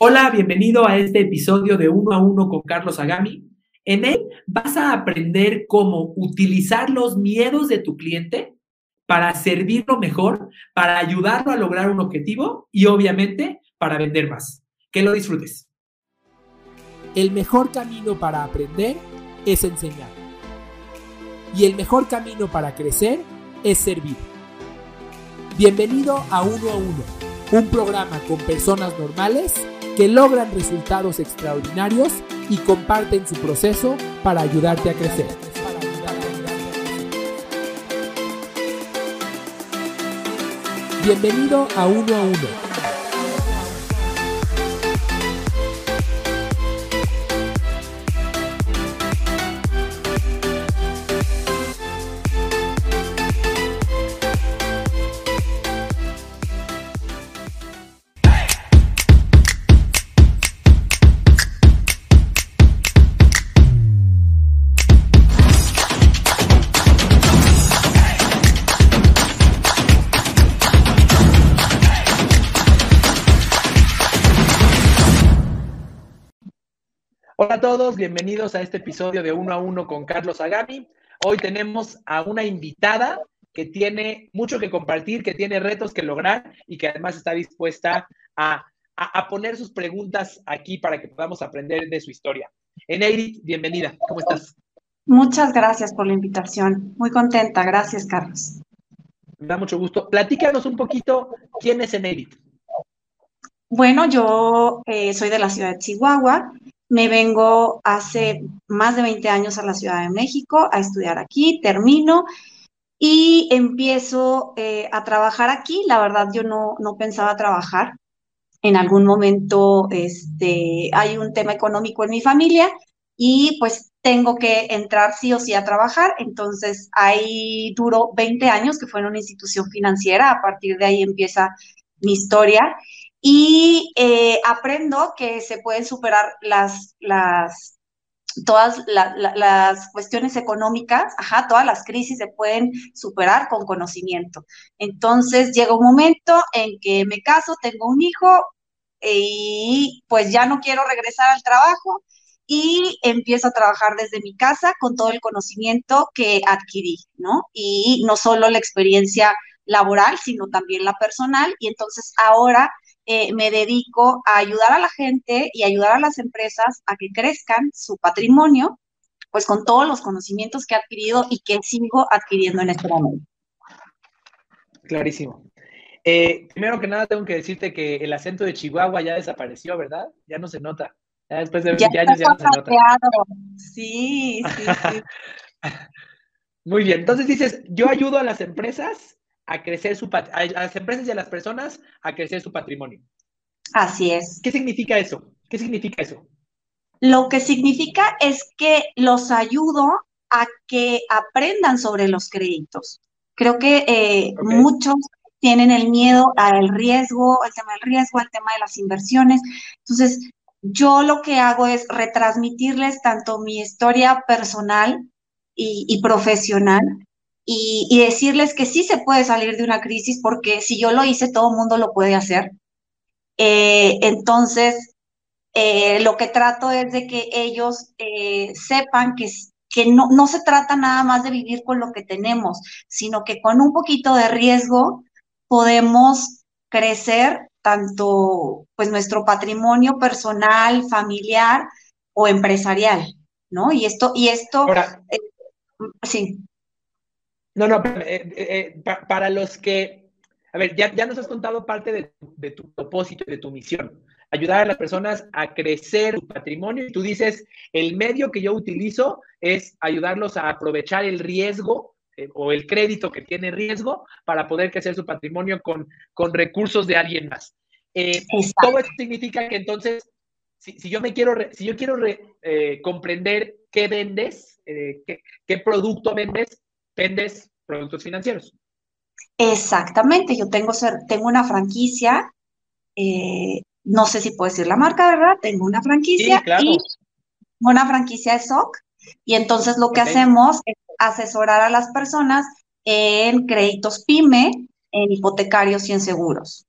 Hola, bienvenido a este episodio de Uno a Uno con Carlos Agami. En él vas a aprender cómo utilizar los miedos de tu cliente para servirlo mejor, para ayudarlo a lograr un objetivo y obviamente para vender más. Que lo disfrutes. El mejor camino para aprender es enseñar. Y el mejor camino para crecer es servir. Bienvenido a Uno a Uno, un programa con personas normales que logran resultados extraordinarios y comparten su proceso para ayudarte a crecer. Bienvenido a Uno a Uno todos, bienvenidos a este episodio de Uno a Uno con Carlos Agami. Hoy tenemos a una invitada que tiene mucho que compartir, que tiene retos que lograr y que además está dispuesta a, poner sus preguntas aquí para que podamos aprender de su historia. Eneirit, bienvenida, ¿cómo estás? Muchas gracias por la invitación. Muy contenta, gracias Carlos. Me da mucho gusto. Platícanos un poquito quién es Eneirit. Bueno, yo eh, soy de la ciudad de Chihuahua. Me vengo hace más de 20 años a la Ciudad de México a estudiar aquí, termino y empiezo eh, a trabajar aquí. La verdad, yo no, no pensaba trabajar. En algún momento este, hay un tema económico en mi familia y pues tengo que entrar sí o sí a trabajar. Entonces ahí duró 20 años que fue en una institución financiera. A partir de ahí empieza mi historia y eh, aprendo que se pueden superar las, las, todas las cuestiones económicas, ajá, todas las crisis se pueden superar con conocimiento. Entonces llega un momento en que me caso, tengo un hijo y pues ya no quiero regresar al trabajo y empiezo a trabajar desde mi casa con todo el conocimiento que adquirí, ¿no? Y no solo la experiencia laboral, sino también la personal. Y entonces ahora eh, me dedico a ayudar a la gente y ayudar a las empresas a que crezcan su patrimonio, pues con todos los conocimientos que he adquirido y que sigo adquiriendo en este momento. Clarísimo. Eh, primero que nada, tengo que decirte que el acento de Chihuahua ya desapareció, ¿verdad? Ya no se nota. Ya después de 20 años ya no se nota. Sí, sí, sí. Muy bien. Entonces dices, yo ayudo a las empresas a crecer su a las empresas y a las personas a crecer su patrimonio. Así es. ¿Qué significa eso? ¿Qué significa eso? Lo que significa es que los ayudo a que aprendan sobre los créditos. Creo que eh, muchos tienen el miedo al riesgo, al tema del riesgo, al tema de las inversiones. Entonces, yo lo que hago es retransmitirles tanto mi historia personal y, y profesional y, decirles que sí se puede salir de una crisis porque si yo lo hice, todo el mundo lo puede hacer. Eh, entonces, eh, lo que trato es de que ellos eh, sepan que, que no, no se trata nada más de vivir con lo que tenemos, sino que con un poquito de riesgo podemos crecer tanto pues nuestro patrimonio personal, familiar o empresarial, ¿no? Y esto, y esto, sí. No, no, eh, eh, eh, para los que, a ver, ya, nos has contado parte de, tu propósito y de tu misión, ayudar a las personas a crecer su patrimonio y tú dices, el medio que yo utilizo es ayudarlos a aprovechar el riesgo o el crédito que tiene riesgo para poder crecer su patrimonio con, con recursos de alguien más. todo esto significa que entonces, si, yo me quiero, si yo quiero comprender qué vendes, qué, qué producto vendes, vendes productos financieros. Exactamente, yo tengo, tengo una franquicia, eh, no sé si puedo decir la marca, ¿verdad? Tengo una franquicia y una franquicia de SOC y entonces lo que hacemos es asesorar a las personas en créditos PYME, en hipotecarios y en seguros.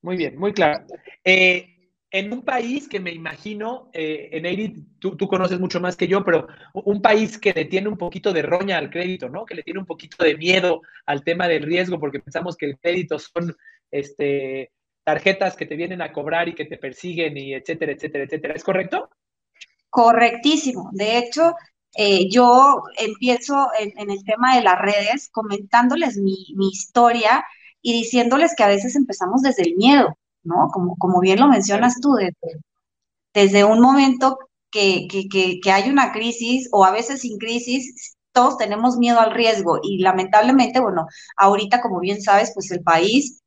Muy bien, muy claro. Eh, en un país que me imagino, eh, en tú, tú, conoces mucho más que yo, pero un país que le tiene un poquito de roña al crédito, ¿no? Que le tiene un poquito de miedo al tema del riesgo, porque pensamos que el crédito son este, tarjetas que te vienen a cobrar y que te persiguen y etcétera, etcétera, etcétera. ¿Es correcto? Correctísimo. De hecho, eh, yo empiezo en, el tema de las redes comentándoles mi historia y diciéndoles que a veces empezamos desde el miedo ¿no? Como, como bien lo mencionas tú, desde, desde un momento que, que, hay una crisis o a veces sin crisis, todos tenemos miedo al riesgo y lamentablemente, bueno, ahorita como bien sabes, pues el país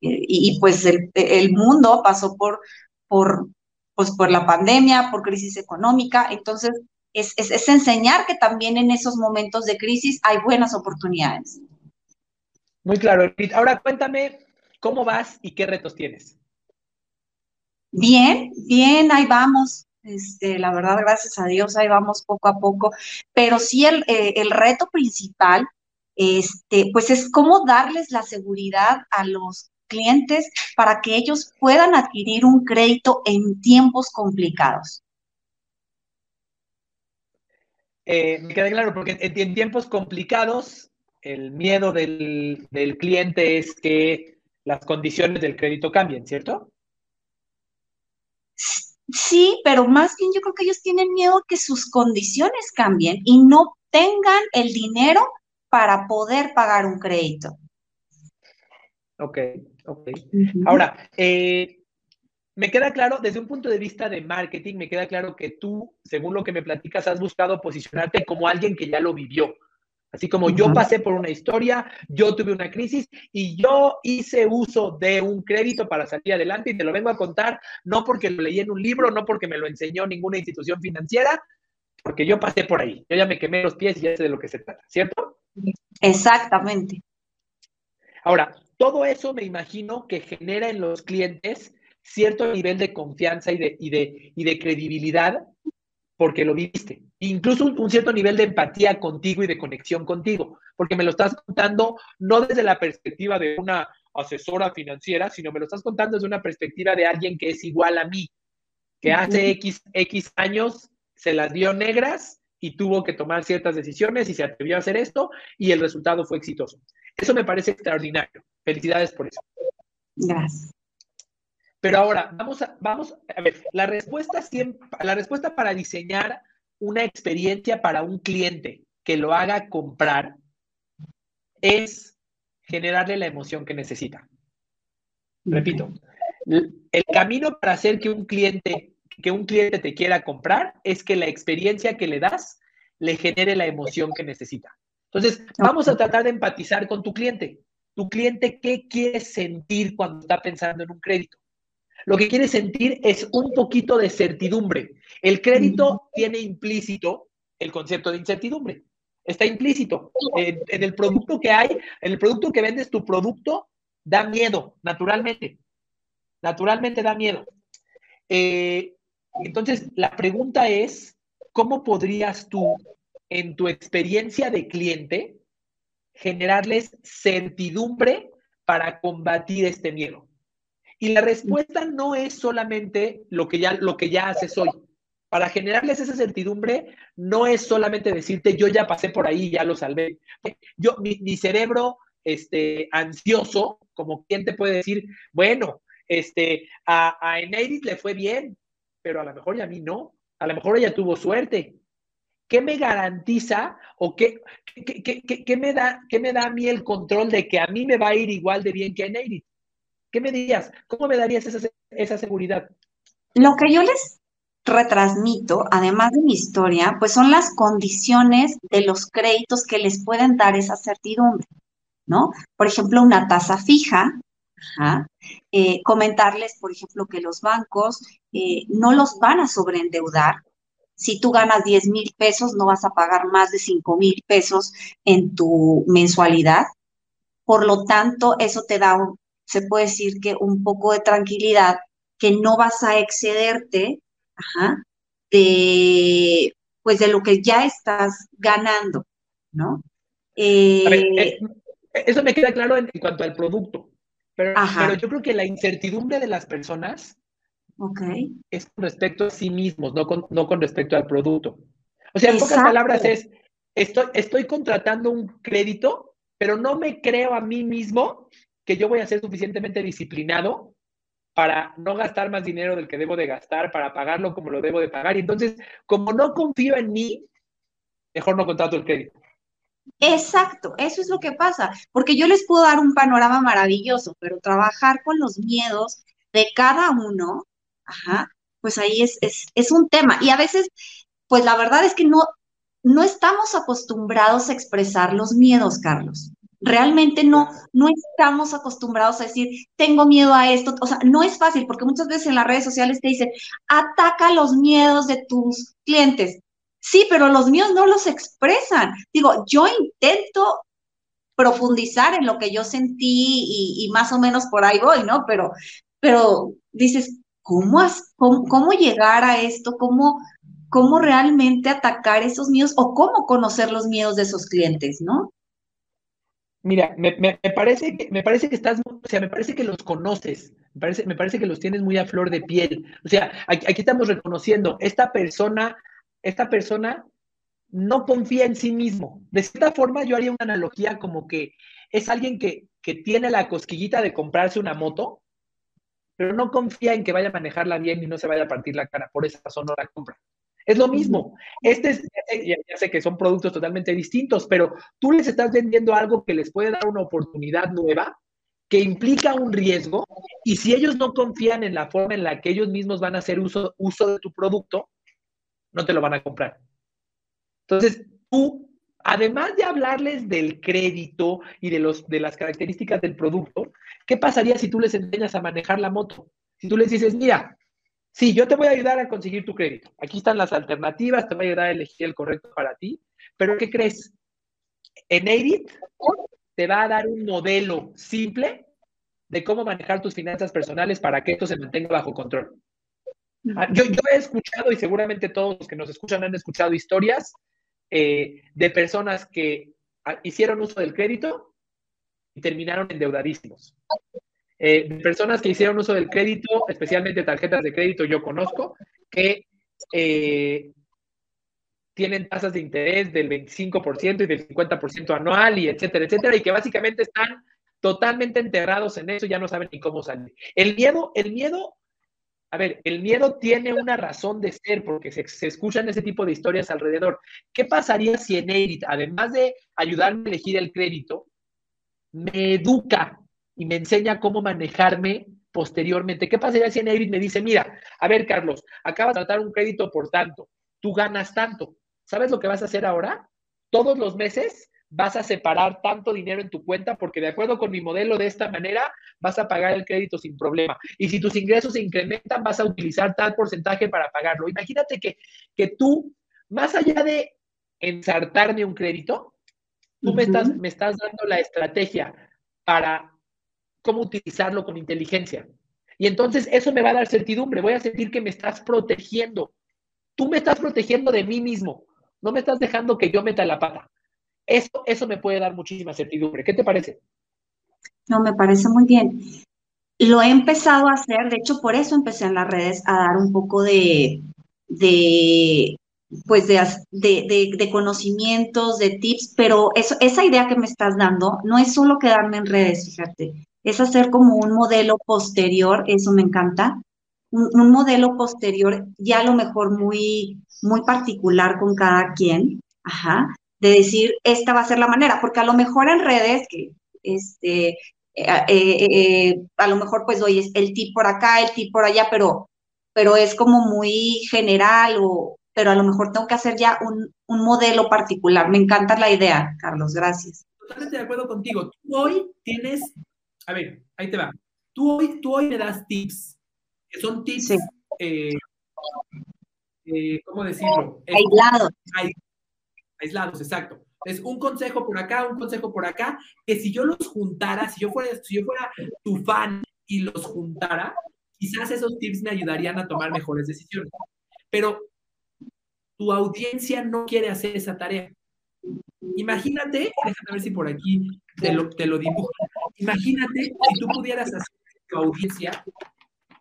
eh, y, pues el, el, mundo pasó por, por, pues por la pandemia, por crisis económica, entonces es, es, es enseñar que también en esos momentos de crisis hay buenas oportunidades. Muy claro. Ahora cuéntame cómo vas y qué retos tienes. Bien, bien, ahí vamos. Este, la verdad, gracias a Dios, ahí vamos poco a poco. Pero sí, el, eh, el reto principal, este, pues es cómo darles la seguridad a los clientes para que ellos puedan adquirir un crédito en tiempos complicados. Eh, me queda claro, porque en, tiempos complicados, el miedo del, del cliente es que las condiciones del crédito cambien, ¿cierto? Sí, pero más bien yo creo que ellos tienen miedo que sus condiciones cambien y no tengan el dinero para poder pagar un crédito. Ok, ok. Ahora, eh, me queda claro, desde un punto de vista de marketing, me queda claro que tú, según lo que me platicas, has buscado posicionarte como alguien que ya lo vivió. Así como yo pasé por una historia, yo tuve una crisis y yo hice uso de un crédito para salir adelante y te lo vengo a contar, no porque lo leí en un libro, no porque me lo enseñó ninguna institución financiera, porque yo pasé por ahí. Yo ya me quemé los pies y ya sé de lo que se trata, ¿cierto? Exactamente. Ahora, todo eso me imagino que genera en los clientes cierto nivel de confianza y de, y de, y de credibilidad porque lo viste. Incluso un, cierto nivel de empatía contigo y de conexión contigo, porque me lo estás contando no desde la perspectiva de una asesora financiera, sino me lo estás contando desde una perspectiva de alguien que es igual a mí, que hace X, X años se las dio negras y tuvo que tomar ciertas decisiones y se atrevió a hacer esto y el resultado fue exitoso. Eso me parece extraordinario. Felicidades por eso. Gracias. Pero ahora, vamos a, vamos a ver, la respuesta, siempre, la respuesta para diseñar una experiencia para un cliente que lo haga comprar es generarle la emoción que necesita. Repito, el camino para hacer que un cliente, que un cliente te quiera comprar es que la experiencia que le das le genere la emoción que necesita. Entonces, vamos a tratar de empatizar con tu cliente. Tu cliente, ¿qué quiere sentir cuando está pensando en un crédito? Lo que quiere sentir es un poquito de certidumbre. El crédito tiene implícito el concepto de incertidumbre. Está implícito. En, el producto que hay, en el producto que vendes, tu producto da miedo, naturalmente. Naturalmente da miedo. Eh, entonces, la pregunta es, ¿cómo podrías tú, en tu experiencia de cliente, generarles certidumbre para combatir este miedo? Y la respuesta no es solamente lo que ya, lo que ya haces hoy. Para generarles esa certidumbre, no es solamente decirte, yo ya pasé por ahí, ya lo salvé. Yo, mi, cerebro este, ansioso, como quien te puede decir, bueno, este, a, a le fue bien, pero a lo mejor ya a mí no. A lo mejor ella tuvo suerte. ¿Qué me garantiza o qué, qué, me da, qué me da a mí el control de que a mí me va a ir igual de bien que a Neirit? ¿Qué me dirías? ¿Cómo me darías esa, seguridad? Lo que yo les retransmito, además de mi historia, pues son las condiciones de los créditos que les pueden dar esa certidumbre, ¿no? Por ejemplo, una tasa fija, eh, comentarles, por ejemplo, que los bancos eh, no los van a sobreendeudar. Si tú ganas 10 mil pesos, no vas a pagar más de 5 mil pesos en tu mensualidad. Por lo tanto, eso te da un, se puede decir que un poco de tranquilidad, que no vas a excederte de, pues de lo que ya estás ganando, ¿no? Eh, eh, eso me queda claro en, cuanto al producto, pero, pero, yo creo que la incertidumbre de las personas Ok. Es con respecto a sí mismos, no con, no con respecto al producto. O sea, en pocas palabras es, estoy, estoy contratando un crédito, pero no me creo a mí mismo que yo voy a ser suficientemente disciplinado para no gastar más dinero del que debo de gastar, para pagarlo como lo debo de pagar. Y entonces, como no confío en mí, mejor no contrato el crédito. Exacto, eso es lo que pasa, porque yo les puedo dar un panorama maravilloso, pero trabajar con los miedos de cada uno, pues ahí es, es, es un tema. Y a veces, pues la verdad es que no, no estamos acostumbrados a expresar los miedos, Carlos. Realmente no, no estamos acostumbrados a decir, tengo miedo a esto. O sea, no es fácil porque muchas veces en las redes sociales te dicen, ataca los miedos de tus clientes. Sí, pero los míos no los expresan. Digo, yo intento profundizar en lo que yo sentí y, más o menos por ahí voy, ¿no? Pero, pero dices, ¿cómo, cómo, cómo llegar a esto? ¿Cómo, ¿Cómo realmente atacar esos miedos o cómo conocer los miedos de esos clientes, ¿no? Mira, me, parece que, me parece que estás, o sea, me parece que los conoces, me parece, me parece que los tienes muy a flor de piel. O sea, aquí, aquí estamos reconociendo, esta persona esta persona no confía en sí mismo. De cierta forma, yo haría una analogía como que es alguien que, tiene la cosquillita de comprarse una moto, pero no confía en que vaya a manejarla bien y no se vaya a partir la cara. Por esa razón no la compra. Es lo mismo. Este es, ya, ya, sé que son productos totalmente distintos, pero tú les estás vendiendo algo que les puede dar una oportunidad nueva, que implica un riesgo, y si ellos no confían en la forma en la que ellos mismos van a hacer uso, uso de tu producto, no te lo van a comprar. Entonces, tú, además de hablarles del crédito y de, los, de las características del producto, ¿qué pasaría si tú les enseñas a manejar la moto? Si tú les dices, mira, sí, yo te voy a ayudar a conseguir tu crédito. Aquí están las alternativas, te voy a ayudar a elegir el correcto para ti. Pero ¿qué crees? En Edit te va a dar un modelo simple de cómo manejar tus finanzas personales para que esto se mantenga bajo control. Ah, yo, he escuchado, y seguramente todos los que nos escuchan han escuchado historias eh, de personas que ah, hicieron uso del crédito y terminaron endeudadísimos. Eh, personas que hicieron uso del crédito, especialmente tarjetas de crédito, yo conozco, que eh, tienen tasas de interés del 25% y del 50% anual y etcétera, etcétera, y que básicamente están totalmente enterrados en eso ya no saben ni cómo salir. El miedo, el miedo a ver, el miedo tiene una razón de ser porque se, escuchan ese tipo de historias alrededor. ¿Qué pasaría si en además de ayudarme a elegir el crédito, me educa y me enseña cómo manejarme posteriormente? ¿Qué pasaría si en Edit me dice, mira, a ver, Carlos, acabas de tratar un crédito por tanto, tú ganas tanto. ¿Sabes lo que vas a hacer ahora? Todos los meses vas a separar tanto dinero en tu cuenta porque de acuerdo con mi modelo de esta manera vas a pagar el crédito sin problema. Y si tus ingresos se incrementan, vas a utilizar tal porcentaje para pagarlo. Imagínate que, que tú, más allá de ensartarme un crédito, tú me, estás, me estás dando la estrategia para cómo utilizarlo con inteligencia. Y entonces eso me va a dar certidumbre, voy a sentir que me estás protegiendo. Tú me estás protegiendo de mí mismo, no me estás dejando que yo meta la pata. Eso, eso me puede dar muchísima certidumbre. ¿Qué te parece? No, me parece muy bien. Lo he empezado a hacer, de hecho, por eso empecé en las redes a dar un poco de, de pues de, de, conocimientos, de tips, pero esa idea que me estás dando no es solo quedarme en redes, fíjate, es hacer como un modelo posterior, eso me encanta, un, modelo posterior ya a lo mejor muy, muy particular con cada quien, ajá, de decir, esta va a ser la manera, porque a lo mejor en redes, que este, eh, eh, eh, a lo mejor pues doy el tip por acá, el tip por allá, pero, pero es como muy general, o, pero a lo mejor tengo que hacer ya un, un modelo particular. Me encanta la idea, Carlos, gracias. Totalmente de acuerdo contigo. Hoy tienes, a ver, ahí te va. Tú hoy, tú hoy me das tips, que son tips, ¿cómo decirlo? Aislados aislados, exacto. Es un consejo por acá, un consejo por acá, que si yo los juntara, si yo fuera, si yo fuera tu fan y los juntara, quizás esos tips me ayudarían a tomar mejores decisiones. Pero tu audiencia no quiere hacer esa tarea. Imagínate, déjame ver si por aquí te lo, te lo dibujo. Imagínate si tú pudieras hacer que tu audiencia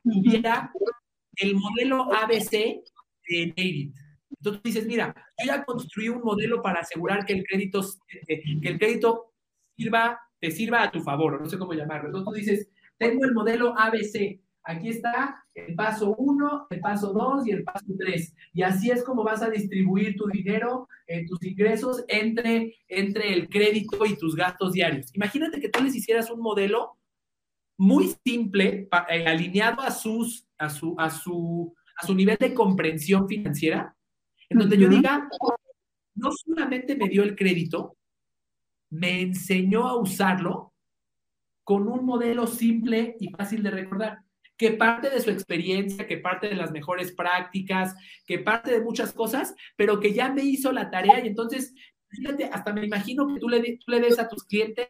pudiera el modelo ABC de Native. Entonces dices, mira, yo ya construí un modelo para asegurar que el crédito, eh, que el crédito sirva, te sirva a tu favor, no sé cómo llamarlo. Entonces dices, tengo el modelo ABC. Aquí está el paso 1, el paso 2 y el paso 3. Y así es como vas a distribuir tu dinero, eh, tus ingresos entre, entre el crédito y tus gastos diarios. Imagínate que tú les hicieras un modelo muy simple, eh, alineado a, sus, a, su, a, su, a su nivel de comprensión financiera, en donde yo diga, no solamente me dio el crédito, me enseñó a usarlo con un modelo simple y fácil de recordar, que parte de su experiencia, que parte de las mejores prácticas, que parte de muchas cosas, pero que ya me hizo la tarea y entonces, fíjate, hasta me imagino que tú le, tú le des a tus clientes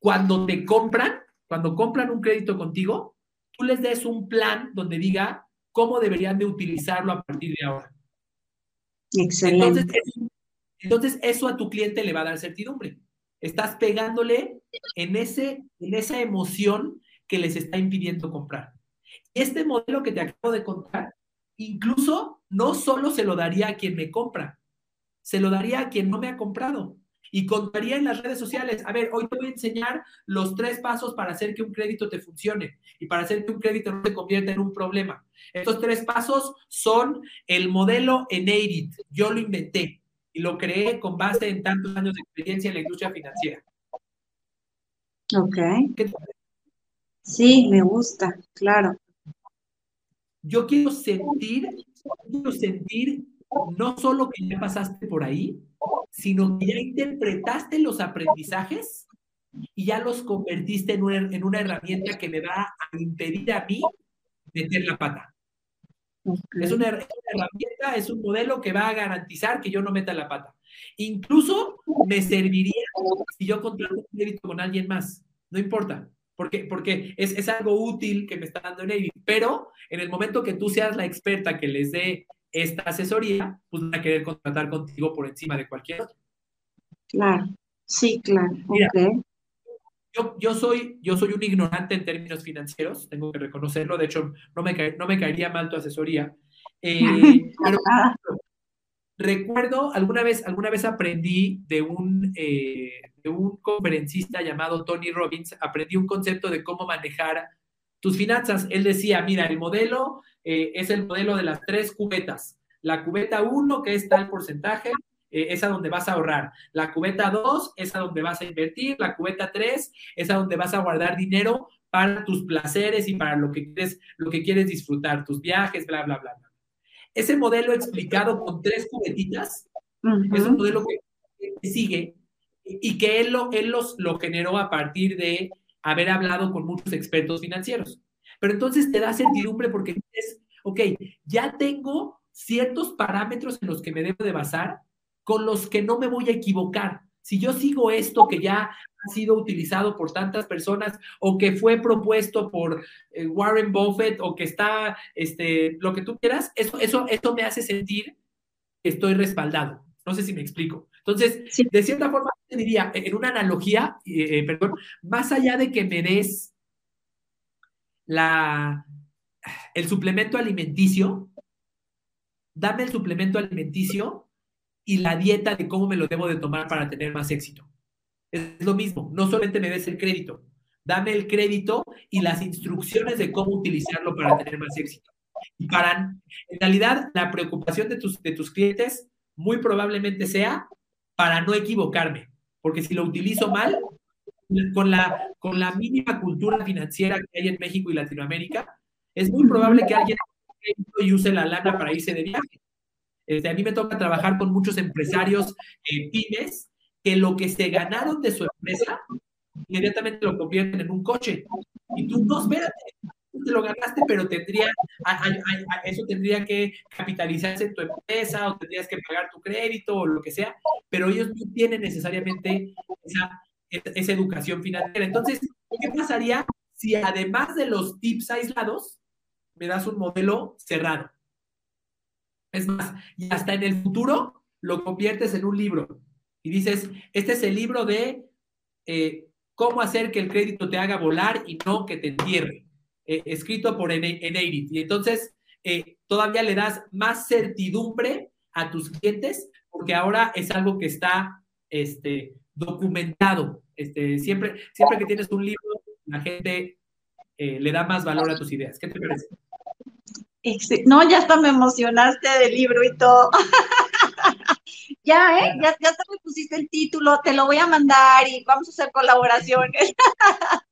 cuando te compran, cuando compran un crédito contigo, tú les des un plan donde diga cómo deberían de utilizarlo a partir de ahora. Excelente. Entonces, eso a tu cliente le va a dar certidumbre. Estás pegándole en, ese, en esa emoción que les está impidiendo comprar. Este modelo que te acabo de contar, incluso no solo se lo daría a quien me compra, se lo daría a quien no me ha comprado. Y contaría en las redes sociales, a ver, hoy te voy a enseñar los tres pasos para hacer que un crédito te funcione y para hacer que un crédito no se convierta en un problema. Estos tres pasos son el modelo Enadit. Yo lo inventé y lo creé con base en tantos años de experiencia en la industria financiera. Ok. Sí, me gusta, claro. Yo quiero sentir, quiero sentir no solo que ya pasaste por ahí, sino que ya interpretaste los aprendizajes y ya los convertiste en una, en una herramienta que me va a impedir a mí meter la pata. Es una, herramienta, es un modelo que va a garantizar que yo no meta la pata. Incluso me serviría si yo contrato un crédito con alguien más. No importa, porque, porque es, es algo útil que me está dando Navy. Pero en el momento que tú seas la experta que les dé esta asesoría, pues van a querer contratar contigo por encima de cualquier otro. Claro, sí, claro. Yo, soy, yo soy un ignorante en términos financieros, tengo que reconocerlo, de hecho, no me, no me caería mal tu asesoría. Eh, pero recuerdo, alguna vez, alguna vez aprendí de un, eh, de un conferencista llamado Tony Robbins, aprendí un concepto de cómo manejar tus finanzas. Él decía, mira, el modelo eh, es el modelo de las tres cubetas. La cubeta 1, que es tal porcentaje, eh, es a donde vas a ahorrar. La cubeta 2 es a donde vas a invertir. La cubeta 3 es a donde vas a guardar dinero para tus placeres y para lo que quieres, lo que quieres disfrutar, tus viajes, bla, bla, bla. Ese modelo explicado con tres cubetitas es un modelo que, sigue y que él, lo, él los, lo generó a partir de haber hablado con muchos expertos financieros. Pero entonces te da certidumbre porque dices, ok, ya tengo ciertos parámetros en los que me debo de basar con los que no me voy a equivocar. Si yo sigo esto que ya ha sido utilizado por tantas personas o que fue propuesto por eh, Warren Buffett o que está, este, lo que tú quieras, eso, eso, eso me hace sentir que estoy respaldado. No sé si me explico. Entonces, de cierta forma, te diría, en una analogía, eh, eh, perdón, más allá de que me des la, el suplemento alimenticio, dame el suplemento alimenticio y la dieta de cómo me lo debo de tomar para tener más éxito. Es lo mismo, no solamente me des el crédito, dame el crédito y las instrucciones de cómo utilizarlo para tener más éxito. Y para, en realidad, la preocupación de tus, de tus clientes muy probablemente sea para no equivocarme, porque si lo utilizo mal, con la, con la mínima cultura financiera que hay en México y Latinoamérica, es muy probable que alguien y use la lana para irse de viaje. Este, a mí me toca trabajar con muchos empresarios eh, pymes que lo que se ganaron de su empresa inmediatamente lo convierten en un coche. Y tú, no, espérate, te lo ganaste, pero tendría, eso tendría que capitalizarse en tu empresa o tendrías que pagar tu crédito o lo que sea, pero ellos no tienen necesariamente esa, esa educación financiera. Entonces, ¿qué pasaría si además de los tips aislados, me das un modelo cerrado? Es más, y hasta en el futuro lo conviertes en un libro y dices, este es el libro de eh, cómo hacer que el crédito te haga volar y no que te entierre, eh, escrito por Enadit. Y entonces eh, todavía le das más certidumbre a tus clientes porque ahora es algo que está este, documentado. Este, siempre, siempre que tienes un libro, la gente le da más valor a tus ideas. ¿Qué te parece? No, ya hasta me emocionaste del libro y todo. ya, ¿eh? Ya, ya te me pusiste el título, te lo voy a mandar y vamos a hacer colaboraciones.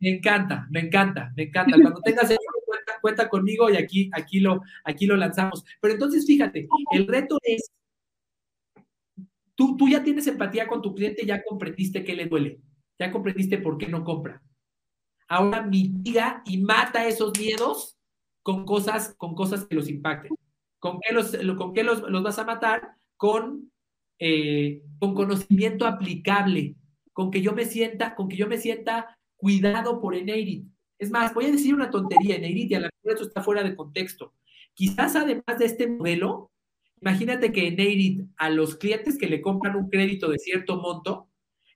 me encanta, me encanta, me encanta. Cuando tengas el cuenta, cuenta conmigo y aquí, aquí, lo, aquí lo lanzamos. Pero entonces, fíjate, el reto es, tú, tú ya tienes empatía con tu cliente, ya comprendiste qué le duele, ya comprendiste por qué no compra. Ahora mitiga y mata esos miedos con cosas, con cosas que los impacten. ¿Con qué los, con qué los, vas a matar? Con, eh, con conocimiento aplicable, con que yo me sienta, con que yo me sienta cuidado por Eneirit. Es más, voy a decir una tontería, Eneirit, y a la mejor esto está fuera de contexto. Quizás además de este modelo, imagínate que Eneirit a los clientes que le compran un crédito de cierto monto,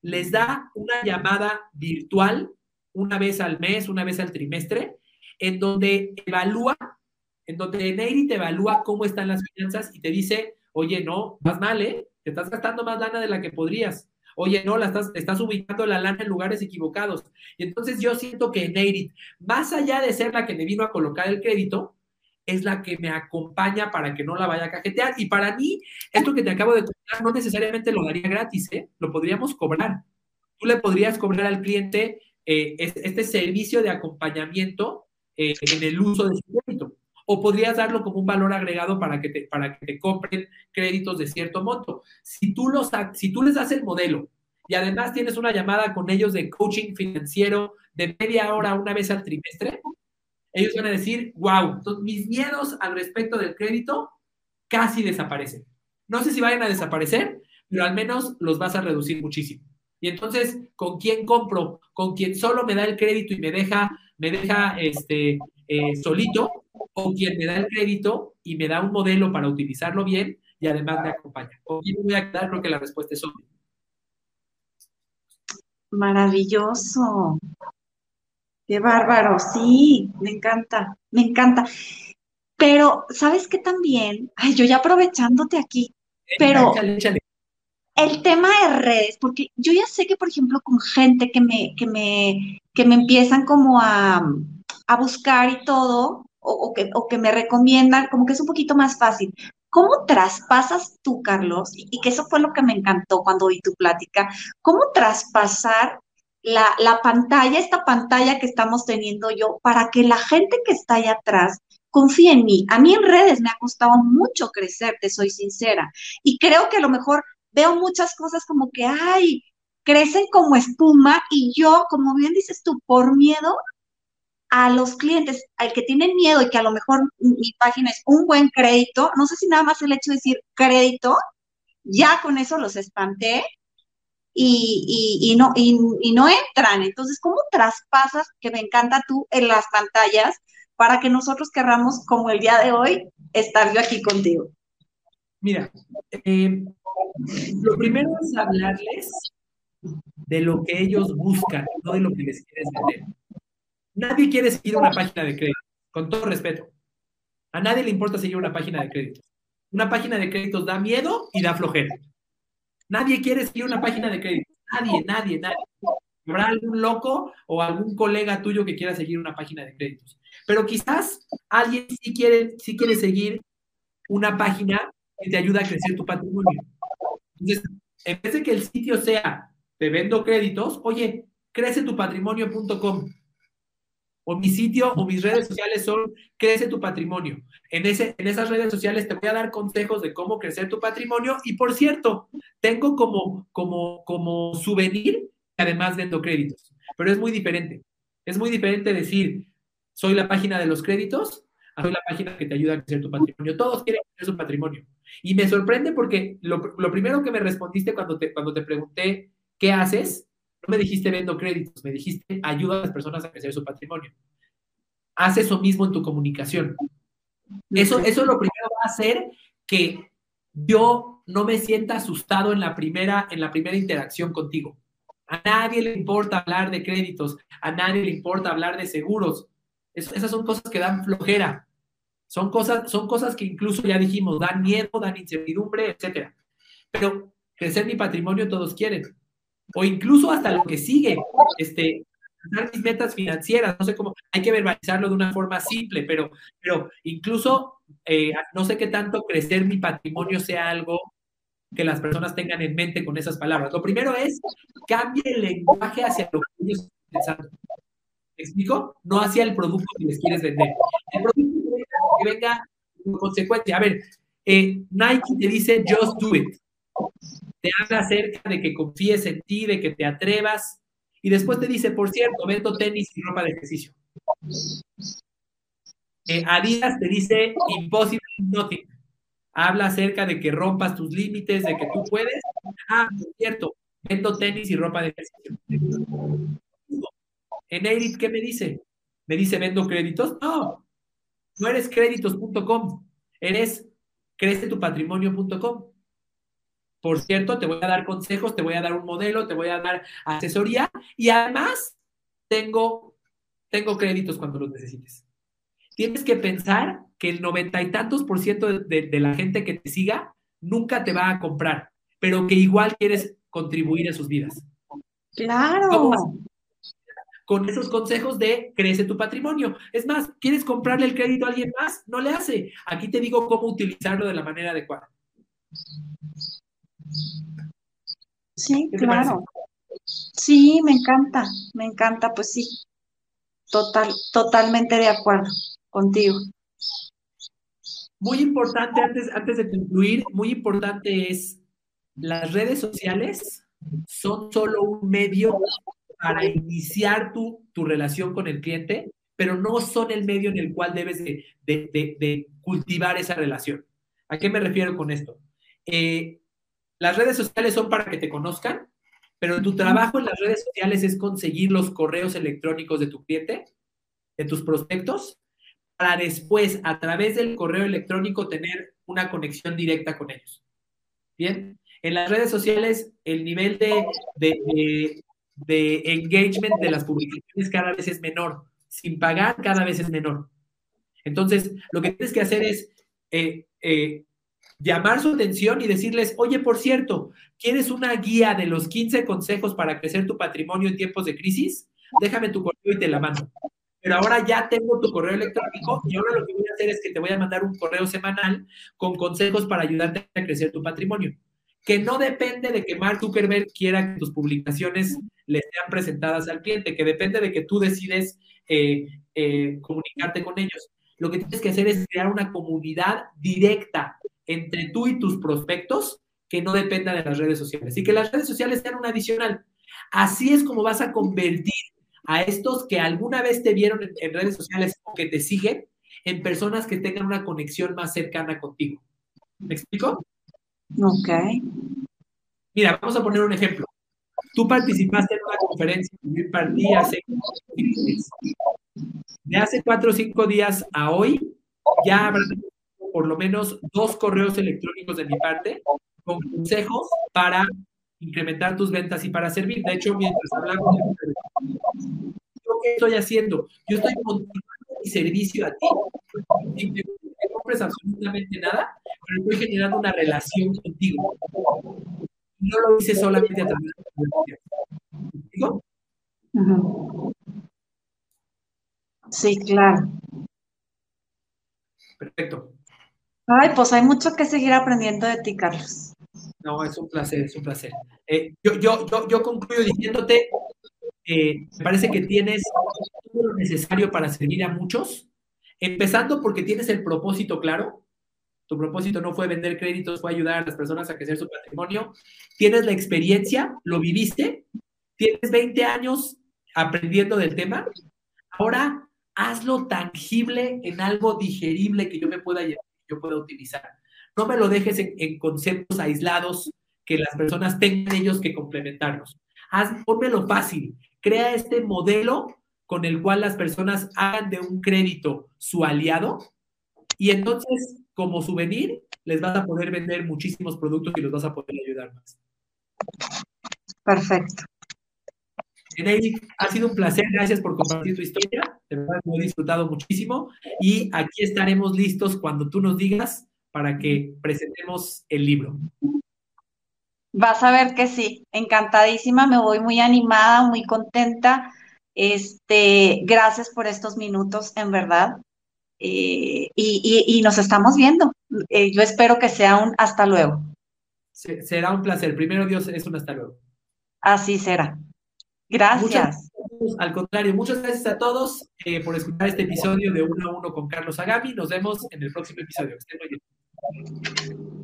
les da una llamada virtual una vez al mes, una vez al trimestre, en donde evalúa, en donde Neyri te evalúa cómo están las finanzas y te dice, oye, no, vas mal, ¿eh? Te estás gastando más lana de la que podrías. Oye, no, la estás, estás ubicando la lana en lugares equivocados. Y entonces yo siento que Neyrit, más allá de ser la que me vino a colocar el crédito, es la que me acompaña para que no la vaya a cajetear. Y para mí, esto que te acabo de contar no necesariamente lo daría gratis, ¿eh? Lo podríamos cobrar. Tú le podrías cobrar al cliente eh, este servicio de acompañamiento eh, en el uso de su crédito. O podrías darlo como un valor agregado para que te, para que te compren créditos de cierto monto. Si tú, los, si tú les das el modelo y además tienes una llamada con ellos de coaching financiero de media hora una vez al trimestre, ellos van a decir, wow, mis miedos al respecto del crédito casi desaparecen. No sé si vayan a desaparecer, pero al menos los vas a reducir muchísimo. Y entonces, ¿con quién compro? ¿Con quien solo me da el crédito y me deja me deja este, eh, solito o quien me da el crédito y me da un modelo para utilizarlo bien y además me acompaña. ¿Con quién me voy a quedar? Creo que la respuesta es obvia. Maravilloso. Qué bárbaro. Sí, me encanta, me encanta. Pero, ¿sabes qué también? Ay, yo ya aprovechándote aquí, pero el tema de redes, porque yo ya sé que, por ejemplo, con gente que me, que me, que me empiezan como a, buscar y todo, o, que, o que me recomiendan, como que es un poquito más fácil. ¿Cómo traspasas tú, Carlos? Y, que eso fue lo que me encantó cuando oí tu plática. ¿Cómo traspasar la, la, pantalla, esta pantalla que estamos teniendo yo, para que la gente que está allá atrás confíe en mí? A mí en redes me ha costado mucho crecer, te soy sincera. Y creo que a lo mejor veo muchas cosas como que, ay, crecen como espuma y yo, como bien dices tú, por miedo a los clientes, al que tienen miedo y que a lo mejor mi página es un buen crédito, no sé si nada más el hecho de decir crédito, ya con eso los espanté y, no, y, no entran. Entonces, ¿cómo traspasas, que me encanta tú, en las pantallas para que nosotros querramos, como el día de hoy, estar yo aquí contigo? Mira, eh, lo primero es hablarles de lo que ellos buscan, no de lo que les quieres vender. Nadie quiere seguir una página de crédito, con todo respeto. A nadie le importa seguir una página de créditos. Una página de créditos da miedo y da flojera. Nadie quiere seguir una página de créditos. Nadie, nadie, nadie. Habrá algún loco o algún colega tuyo que quiera seguir una página de créditos. Pero quizás alguien sí quiere, sí quiere seguir una página que te ayuda a crecer tu patrimonio. Entonces, en vez de que el sitio sea te vendo créditos, oye, crecetupatrimonio.com. O mi sitio o mis redes sociales son Crece tu Patrimonio. En, ese, en esas redes sociales te voy a dar consejos de cómo crecer tu patrimonio. Y por cierto, tengo como, como, como souvenir, además vendo créditos. Pero es muy diferente. Es muy diferente decir, soy la página de los créditos, soy la página que te ayuda a crecer tu patrimonio. Todos quieren crecer su patrimonio. Y me sorprende porque lo, primero que me respondiste cuando te, cuando te pregunté qué haces, no me dijiste vendo créditos, me dijiste ayuda a las personas a crecer su patrimonio. Haz eso mismo en tu comunicación. Eso, eso lo primero va a hacer que yo no me sienta asustado en la primera, en la primera interacción contigo. A nadie le importa hablar de créditos, a nadie le importa hablar de seguros. esas son cosas que dan flojera. Son cosas, son cosas que incluso ya dijimos, dan miedo, dan incertidumbre, etcétera. Pero crecer mi patrimonio todos quieren. O incluso hasta lo que sigue, este, mis metas financieras, no sé cómo, hay que verbalizarlo de una forma simple, pero, pero incluso eh, no sé qué tanto crecer mi patrimonio sea algo que las personas tengan en mente con esas palabras. Lo primero es, cambie el lenguaje hacia lo que ellos están pensando. ¿Me explico? No hacia el producto que les quieres vender. El producto venga con consecuencia. A ver, eh, Nike te dice, just do it. Te habla acerca de que confíes en ti, de que te atrevas. Y después te dice, por cierto, vendo tenis y ropa de ejercicio. Eh, Adidas te dice, impossible nothing habla acerca de que rompas tus límites, de que tú puedes. Ah, es cierto, vendo tenis y ropa de ejercicio. En Edit, ¿qué me dice? ¿Me dice vendo créditos? No, no eres créditos.com, eres crecetupatrimonio.com. Por cierto, te voy a dar consejos, te voy a dar un modelo, te voy a dar asesoría y además tengo, tengo créditos cuando los necesites. Tienes que pensar que el noventa y tantos por ciento de, la gente que te siga nunca te va a comprar, pero que igual quieres contribuir a sus vidas. Claro. Con esos consejos de crece tu patrimonio. Es más, ¿quieres comprarle el crédito a alguien más? No le hace. Aquí te digo cómo utilizarlo de la manera adecuada. Sí, claro. Sí, me encanta, me encanta, pues sí. Total, totalmente de acuerdo contigo. Muy importante, antes, antes de concluir, muy importante es, las redes sociales son solo un medio para iniciar tu, tu relación con el cliente, pero no son el medio en el cual debes de, de, cultivar esa relación. ¿A qué me refiero con esto? Eh, las redes sociales son para que te conozcan, pero tu trabajo en las redes sociales es conseguir los correos electrónicos de tu cliente, de tus prospectos, para después, a través del correo electrónico, tener una conexión directa con ellos. Bien, en las redes sociales el nivel de, de, engagement de las publicaciones cada vez es menor. Sin pagar, cada vez es menor. Entonces, lo que tienes que hacer es eh, eh, llamar su atención y decirles, oye, por cierto, ¿quieres una guía de los 15 consejos para crecer tu patrimonio en tiempos de crisis? Déjame tu correo y te la mando pero ahora ya tengo tu correo electrónico y ahora lo que voy a hacer es que te voy a mandar un correo semanal con consejos para ayudarte a crecer tu patrimonio. Que no depende de que Mark Zuckerberg quiera que tus publicaciones le sean presentadas al cliente, que depende de que tú decides eh, eh, comunicarte con ellos. Lo que tienes que hacer es crear una comunidad directa entre tú y tus prospectos que no dependa de las redes sociales y que las redes sociales sean un adicional. Así es como vas a convertir a estos que alguna vez te vieron en, redes sociales o que te siguen en personas que tengan una conexión más cercana contigo. ¿Me explico? Ok. Mira, vamos a poner un ejemplo. Tú participaste en una conferencia partí hace de hace cuatro o cinco días a hoy, ya habrá por lo menos dos correos electrónicos de mi parte con consejos para incrementar tus ventas y para servir. De hecho, mientras hablamos, ¿qué estoy haciendo? Yo estoy continuando mi servicio a ti. No compres absolutamente nada, pero estoy generando una relación contigo. No lo hice solamente a través de la ¿Digo? Sí, claro. Perfecto. Ay, pues hay mucho que seguir aprendiendo de ti, Carlos. No, es un placer, es un placer. Eh, yo, yo, yo, yo, concluyo diciéndote, eh, me parece que tienes todo lo necesario para servir a muchos, empezando porque tienes el propósito claro. Tu propósito no fue vender créditos, fue ayudar a las personas a crecer su patrimonio. Tienes la experiencia, lo viviste, tienes 20 años aprendiendo del tema. Ahora hazlo tangible en algo digerible que yo me pueda, yo pueda utilizar. No me lo dejes en, conceptos aislados que las personas tengan ellos que complementarlos. Haz, lo fácil. Crea este modelo con el cual las personas hagan de un crédito su aliado y entonces, como souvenir, les vas a poder vender muchísimos productos y los vas a poder ayudar más. Perfecto. Eric, ha sido un placer, gracias por compartir tu historia, de verdad lo he disfrutado muchísimo y aquí estaremos listos cuando tú nos digas para que presentemos el libro. Vas a ver que sí, encantadísima, me voy muy animada, muy contenta. Este, gracias por estos minutos, en verdad. Eh, y, nos estamos viendo. Eh, yo espero que sea un hasta luego. será un placer. Primero Dios es un hasta luego. Así será. Gracias. al contrario, muchas gracias a todos eh, por escuchar este episodio de Uno a Uno con Carlos Agami. Nos vemos en el próximo episodio. Que estén muy bien.